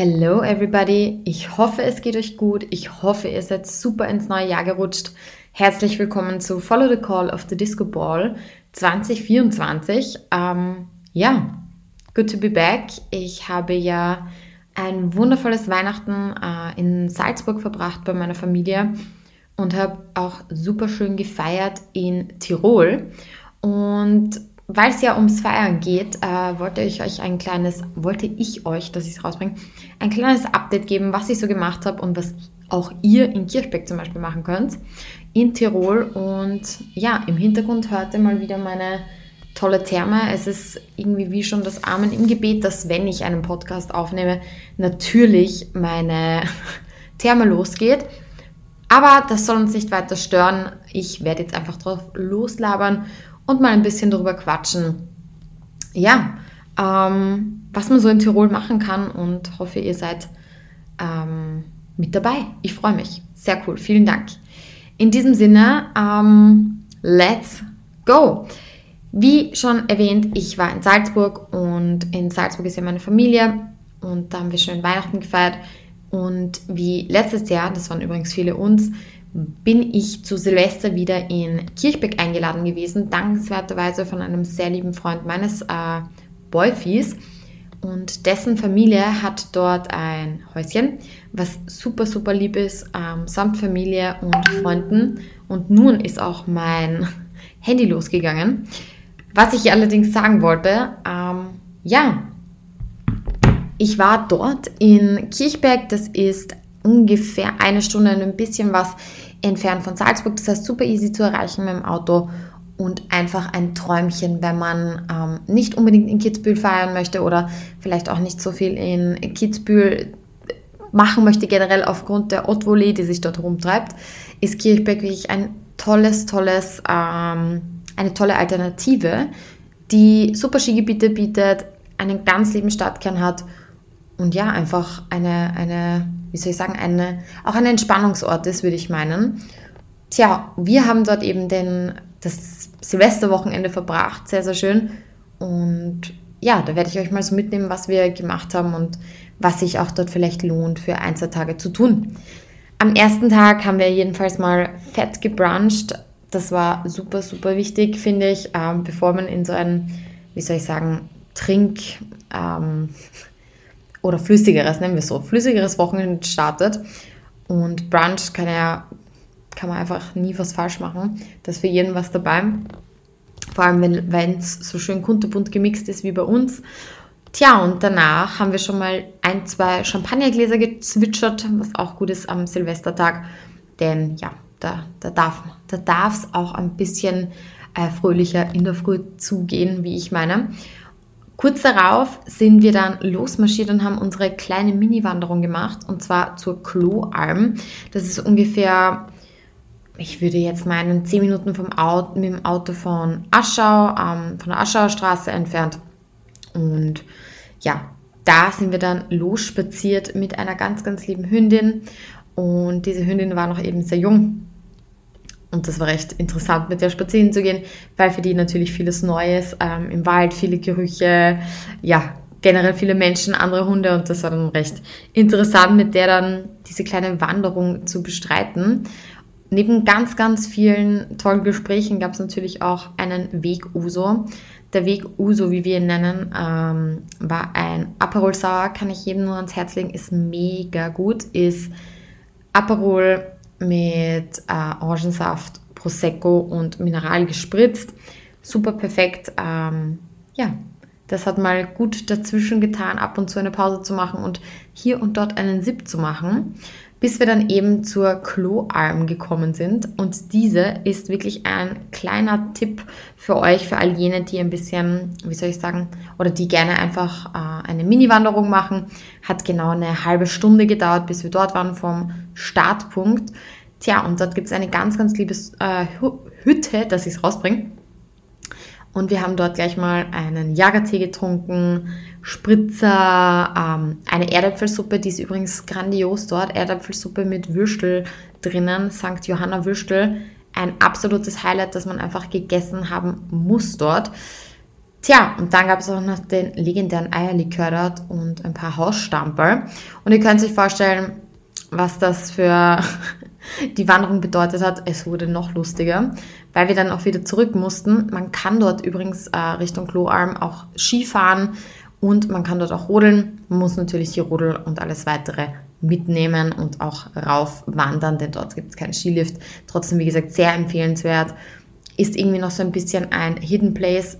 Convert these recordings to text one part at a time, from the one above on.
Hello everybody, ich hoffe es geht euch gut, ich hoffe ihr seid super ins neue Jahr gerutscht. Herzlich willkommen zu Follow the Call of the Disco Ball 2024. Ähm, ja, good to be back. Ich habe ja ein wundervolles Weihnachten äh, in Salzburg verbracht bei meiner Familie und habe auch super schön gefeiert in Tirol. Und weil es ja ums Feiern geht, äh, wollte ich euch ein kleines, wollte ich euch, dass ich es rausbringe, ein kleines Update geben, was ich so gemacht habe und was auch ihr in Kirchbeck zum Beispiel machen könnt, in Tirol. Und ja, im Hintergrund hört ihr mal wieder meine tolle Therme. Es ist irgendwie wie schon das Amen im Gebet, dass wenn ich einen Podcast aufnehme, natürlich meine Therme losgeht. Aber das soll uns nicht weiter stören. Ich werde jetzt einfach drauf loslabern und mal ein bisschen darüber quatschen. Ja, ähm, was man so in Tirol machen kann und hoffe, ihr seid ähm, mit dabei. Ich freue mich. Sehr cool. Vielen Dank. In diesem Sinne, ähm, let's go. Wie schon erwähnt, ich war in Salzburg und in Salzburg ist ja meine Familie und da haben wir schön Weihnachten gefeiert. Und wie letztes Jahr, das waren übrigens viele uns, bin ich zu Silvester wieder in Kirchbeck eingeladen gewesen, dankenswerterweise von einem sehr lieben Freund meines äh, Boyfies. Und dessen Familie hat dort ein Häuschen, was super, super lieb ist, ähm, samt Familie und Freunden. Und nun ist auch mein Handy losgegangen. Was ich allerdings sagen wollte, ähm, ja, ich war dort in Kirchberg, das ist ungefähr eine Stunde und ein bisschen was entfernt von Salzburg. Das heißt, super easy zu erreichen mit dem Auto und einfach ein Träumchen, wenn man ähm, nicht unbedingt in Kitzbühel feiern möchte oder vielleicht auch nicht so viel in Kitzbühel machen möchte, generell aufgrund der Haute Volée, die sich dort rumtreibt, ist Kirchberg wirklich ein tolles, tolles, ähm, eine tolle Alternative, die super Skigebiete bietet, einen ganz lieben Stadtkern hat und ja, einfach eine, eine wie soll ich sagen, eine, auch ein Entspannungsort ist, würde ich meinen. Tja, wir haben dort eben den, das Silvesterwochenende verbracht, sehr, sehr schön. Und ja, da werde ich euch mal so mitnehmen, was wir gemacht haben und was sich auch dort vielleicht lohnt, für ein, zwei Tage zu tun. Am ersten Tag haben wir jedenfalls mal fett gebruncht. Das war super, super wichtig, finde ich, ähm, bevor man in so ein, wie soll ich sagen, Trink, ähm, oder flüssigeres, nennen wir es so, flüssigeres Wochenende startet. Und Brunch kann ja, kann man einfach nie was falsch machen. Da ist für jeden was dabei. Vor allem, wenn es so schön kunterbunt gemixt ist wie bei uns. Tja, und danach haben wir schon mal ein, zwei Champagnergläser gezwitschert, was auch gut ist am Silvestertag. Denn ja, da, da darf da es auch ein bisschen äh, fröhlicher in der Früh zugehen, wie ich meine. Kurz darauf sind wir dann losmarschiert und haben unsere kleine Mini-Wanderung gemacht und zwar zur Kloalm. Das ist ungefähr, ich würde jetzt meinen, 10 Minuten vom Auto, mit dem Auto von Aschau, ähm, von der Aschauer Straße entfernt. Und ja, da sind wir dann losspaziert mit einer ganz, ganz lieben Hündin. Und diese Hündin war noch eben sehr jung. Und das war recht interessant, mit der spazieren zu gehen, weil für die natürlich vieles Neues ähm, im Wald, viele Gerüche, ja, generell viele Menschen, andere Hunde und das war dann recht interessant, mit der dann diese kleine Wanderung zu bestreiten. Neben ganz, ganz vielen tollen Gesprächen gab es natürlich auch einen Weg Uso. Der Weg Uso, wie wir ihn nennen, ähm, war ein Aperol Sauer, kann ich jedem nur ans Herz legen, ist mega gut, ist Aperol mit äh, Orangensaft, Prosecco und Mineral gespritzt. Super perfekt. Ähm, ja, das hat mal gut dazwischen getan, ab und zu eine Pause zu machen und hier und dort einen Sip zu machen bis wir dann eben zur Kloalm gekommen sind. Und diese ist wirklich ein kleiner Tipp für euch, für all jene, die ein bisschen, wie soll ich sagen, oder die gerne einfach äh, eine Mini-Wanderung machen. Hat genau eine halbe Stunde gedauert, bis wir dort waren vom Startpunkt. Tja, und dort gibt es eine ganz, ganz liebe äh, Hütte, dass ich es rausbringe. Und wir haben dort gleich mal einen Jagertee getrunken, Spritzer, ähm, eine Erdäpfelsuppe, die ist übrigens grandios dort. Erdäpfelsuppe mit Würstel drinnen, St. Johanna Würstel. Ein absolutes Highlight, das man einfach gegessen haben muss dort. Tja, und dann gab es auch noch den legendären Eierlikör dort und ein paar Hausstamperl. Und ihr könnt euch vorstellen, was das für die Wanderung bedeutet hat. Es wurde noch lustiger, weil wir dann auch wieder zurück mussten. Man kann dort übrigens äh, Richtung Kloarm auch Skifahren und man kann dort auch rodeln. Man muss natürlich die Rodel und alles weitere mitnehmen und auch rauf wandern, denn dort gibt es keinen Skilift. Trotzdem, wie gesagt, sehr empfehlenswert. Ist irgendwie noch so ein bisschen ein Hidden Place.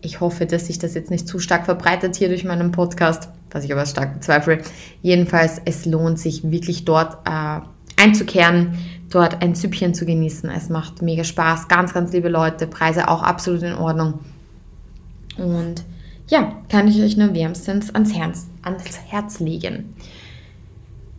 Ich hoffe, dass sich das jetzt nicht zu stark verbreitet hier durch meinen Podcast, was ich aber stark bezweifle. Jedenfalls, es lohnt sich wirklich dort äh, einzukehren, dort ein Süppchen zu genießen. Es macht mega Spaß, ganz, ganz liebe Leute, Preise auch absolut in Ordnung. Und ja, kann ich euch nur wärmstens ans Herz, ans Herz legen.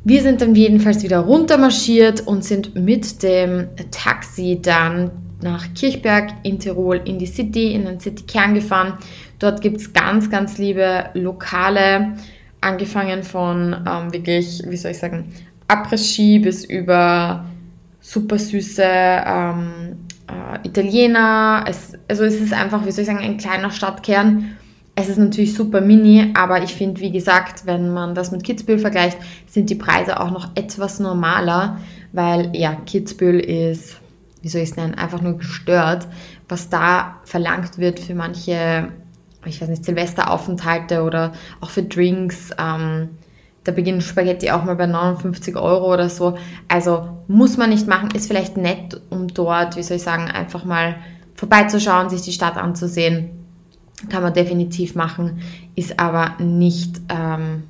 Wir sind dann jedenfalls wieder runtermarschiert und sind mit dem Taxi dann nach Kirchberg in Tirol in die City, in den Citykern gefahren. Dort gibt es ganz, ganz liebe Lokale, angefangen von ähm, wirklich, wie soll ich sagen, Après-Ski bis über super süße ähm, äh, Italiener. Es, also es ist einfach, wie soll ich sagen, ein kleiner Stadtkern. Es ist natürlich super mini, aber ich finde, wie gesagt, wenn man das mit Kitzbühel vergleicht, sind die Preise auch noch etwas normaler, weil ja, Kitzbühel ist wie soll ich es nennen, einfach nur gestört, was da verlangt wird für manche, ich weiß nicht, Silvesteraufenthalte oder auch für Drinks. Ähm, da beginnen Spaghetti auch mal bei 59 Euro oder so. Also muss man nicht machen, ist vielleicht nett, um dort, wie soll ich sagen, einfach mal vorbeizuschauen, sich die Stadt anzusehen. Kann man definitiv machen, ist aber nicht ähm,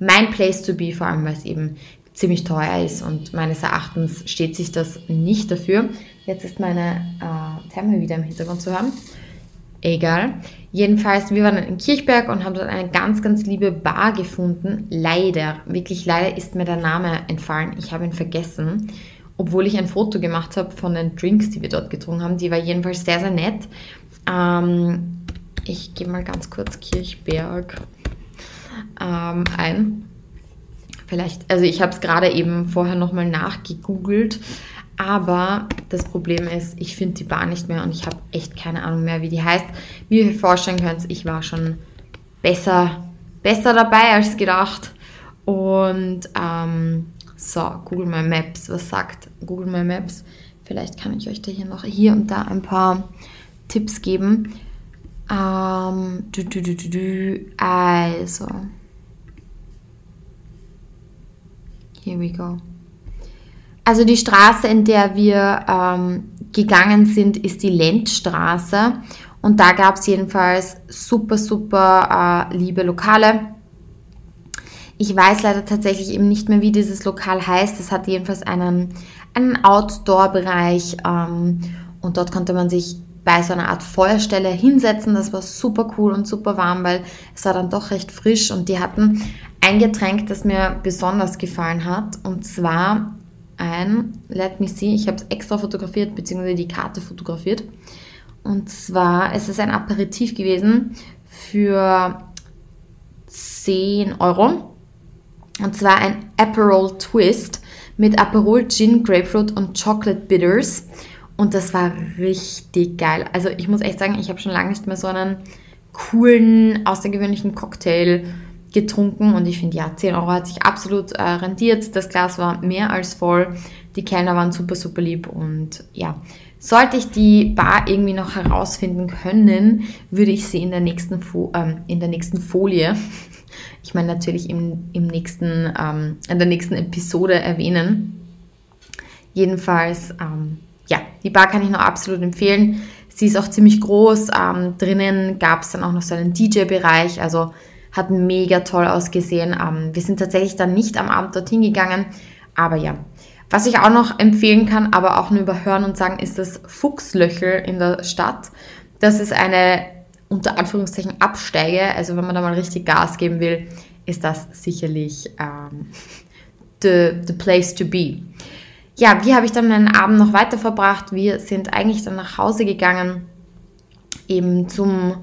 mein Place to be, vor allem weil es eben ziemlich teuer ist und meines Erachtens steht sich das nicht dafür. Jetzt ist meine äh, Therme wieder im Hintergrund zu hören. Egal. Jedenfalls, wir waren in Kirchberg und haben dort eine ganz, ganz liebe Bar gefunden. Leider, wirklich leider ist mir der Name entfallen. Ich habe ihn vergessen. Obwohl ich ein Foto gemacht habe von den Drinks, die wir dort getrunken haben. Die war jedenfalls sehr, sehr nett. Ähm, ich gehe mal ganz kurz Kirchberg ähm, ein. Vielleicht, also ich habe es gerade eben vorher nochmal nachgegoogelt, aber das Problem ist, ich finde die Bar nicht mehr und ich habe echt keine Ahnung mehr, wie die heißt. Wie ihr vorstellen könnt, ich war schon besser, besser dabei als gedacht. Und ähm, so, Google My Maps, was sagt Google My Maps? Vielleicht kann ich euch da hier noch hier und da ein paar Tipps geben. Ähm, du, du, du, also, Here we go. Also die Straße, in der wir ähm, gegangen sind, ist die Lenzstraße. Und da gab es jedenfalls super, super äh, liebe Lokale. Ich weiß leider tatsächlich eben nicht mehr, wie dieses Lokal heißt. Es hat jedenfalls einen, einen Outdoor-Bereich ähm, und dort konnte man sich bei so einer Art Feuerstelle hinsetzen. Das war super cool und super warm, weil es war dann doch recht frisch und die hatten ein Getränk, das mir besonders gefallen hat und zwar ein, let me see, ich habe es extra fotografiert, beziehungsweise die Karte fotografiert. Und zwar es ist ein Aperitif gewesen für 10 Euro. Und zwar ein Aperol Twist mit Aperol Gin, Grapefruit und Chocolate Bitters. Und das war richtig geil. Also ich muss echt sagen, ich habe schon lange nicht mehr so einen coolen, außergewöhnlichen Cocktail getrunken und ich finde, ja, 10 Euro hat sich absolut äh, rentiert. Das Glas war mehr als voll. Die Kellner waren super, super lieb und ja, sollte ich die Bar irgendwie noch herausfinden können, würde ich sie in der nächsten, Fo ähm, in der nächsten Folie, ich meine natürlich im, im nächsten, ähm, in der nächsten Episode erwähnen. Jedenfalls, ähm, ja, die Bar kann ich noch absolut empfehlen. Sie ist auch ziemlich groß. Ähm, drinnen gab es dann auch noch so einen DJ-Bereich. Also hat mega toll ausgesehen. Ähm, wir sind tatsächlich dann nicht am Abend dorthin gegangen. Aber ja, was ich auch noch empfehlen kann, aber auch nur überhören und sagen, ist das Fuchslöchel in der Stadt. Das ist eine unter Anführungszeichen Absteige. Also wenn man da mal richtig Gas geben will, ist das sicherlich ähm, the, the place to be ja, wie habe ich dann meinen Abend noch weiter verbracht? Wir sind eigentlich dann nach Hause gegangen, eben zum,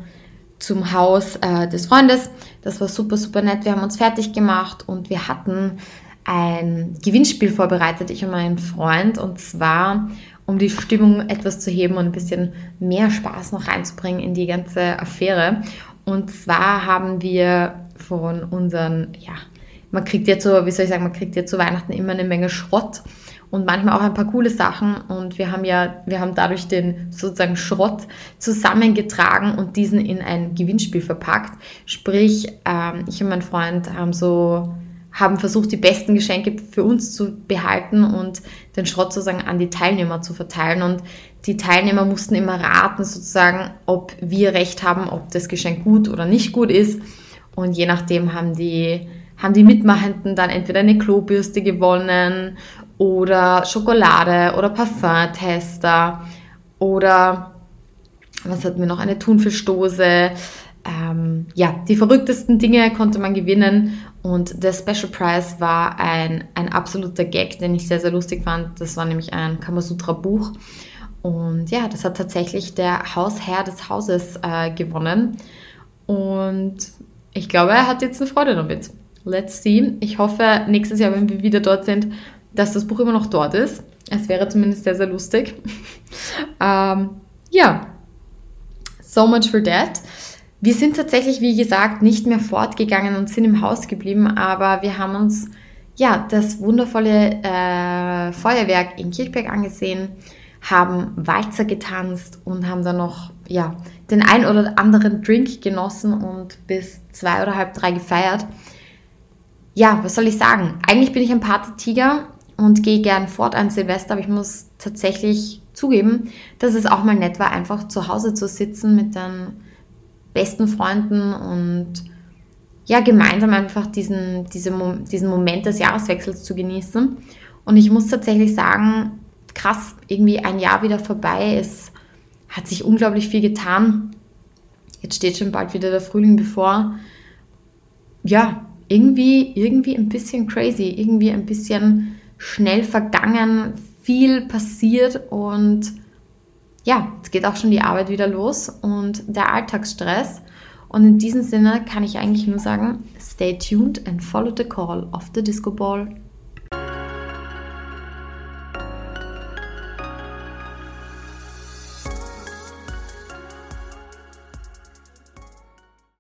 zum Haus äh, des Freundes. Das war super, super nett. Wir haben uns fertig gemacht und wir hatten ein Gewinnspiel vorbereitet, ich und mein Freund. Und zwar, um die Stimmung etwas zu heben und ein bisschen mehr Spaß noch reinzubringen in die ganze Affäre. Und zwar haben wir von unseren, ja, man kriegt ja zu, wie soll ich sagen, man kriegt ja zu Weihnachten immer eine Menge Schrott und manchmal auch ein paar coole Sachen. Und wir haben ja, wir haben dadurch den sozusagen Schrott zusammengetragen und diesen in ein Gewinnspiel verpackt. Sprich, ähm, ich und mein Freund haben so haben versucht, die besten Geschenke für uns zu behalten und den Schrott sozusagen an die Teilnehmer zu verteilen. Und die Teilnehmer mussten immer raten, sozusagen, ob wir recht haben, ob das Geschenk gut oder nicht gut ist. Und je nachdem haben die, haben die Mitmachenden dann entweder eine Klobürste gewonnen oder Schokolade oder Parfum-Tester oder was hatten wir noch? Eine Thunfischdose. Ähm, ja, die verrücktesten Dinge konnte man gewinnen und der Special Prize war ein, ein absoluter Gag, den ich sehr, sehr lustig fand. Das war nämlich ein Kamasutra-Buch. Und ja, das hat tatsächlich der Hausherr des Hauses äh, gewonnen. Und ich glaube, er hat jetzt eine Freude damit. Let's see. Ich hoffe, nächstes Jahr, wenn wir wieder dort sind, dass das Buch immer noch dort ist. Es wäre zumindest sehr, sehr lustig. ähm, ja, so much for that. Wir sind tatsächlich, wie gesagt, nicht mehr fortgegangen und sind im Haus geblieben, aber wir haben uns ja das wundervolle äh, Feuerwerk in Kirchberg angesehen, haben Walzer getanzt und haben dann noch ja, den ein oder anderen Drink genossen und bis zwei oder halb drei gefeiert. Ja, was soll ich sagen? Eigentlich bin ich ein Party-Tiger und gehe gern fort an Silvester, aber ich muss tatsächlich zugeben, dass es auch mal nett war, einfach zu Hause zu sitzen mit den besten Freunden und ja, gemeinsam einfach diesen, diese, diesen Moment des Jahreswechsels zu genießen. Und ich muss tatsächlich sagen, krass, irgendwie ein Jahr wieder vorbei. Es hat sich unglaublich viel getan. Jetzt steht schon bald wieder der Frühling bevor. Ja, irgendwie, irgendwie ein bisschen crazy, irgendwie ein bisschen schnell vergangen, viel passiert und ja, jetzt geht auch schon die Arbeit wieder los und der Alltagsstress. Und in diesem Sinne kann ich eigentlich nur sagen, stay tuned and follow the call of the Disco Ball.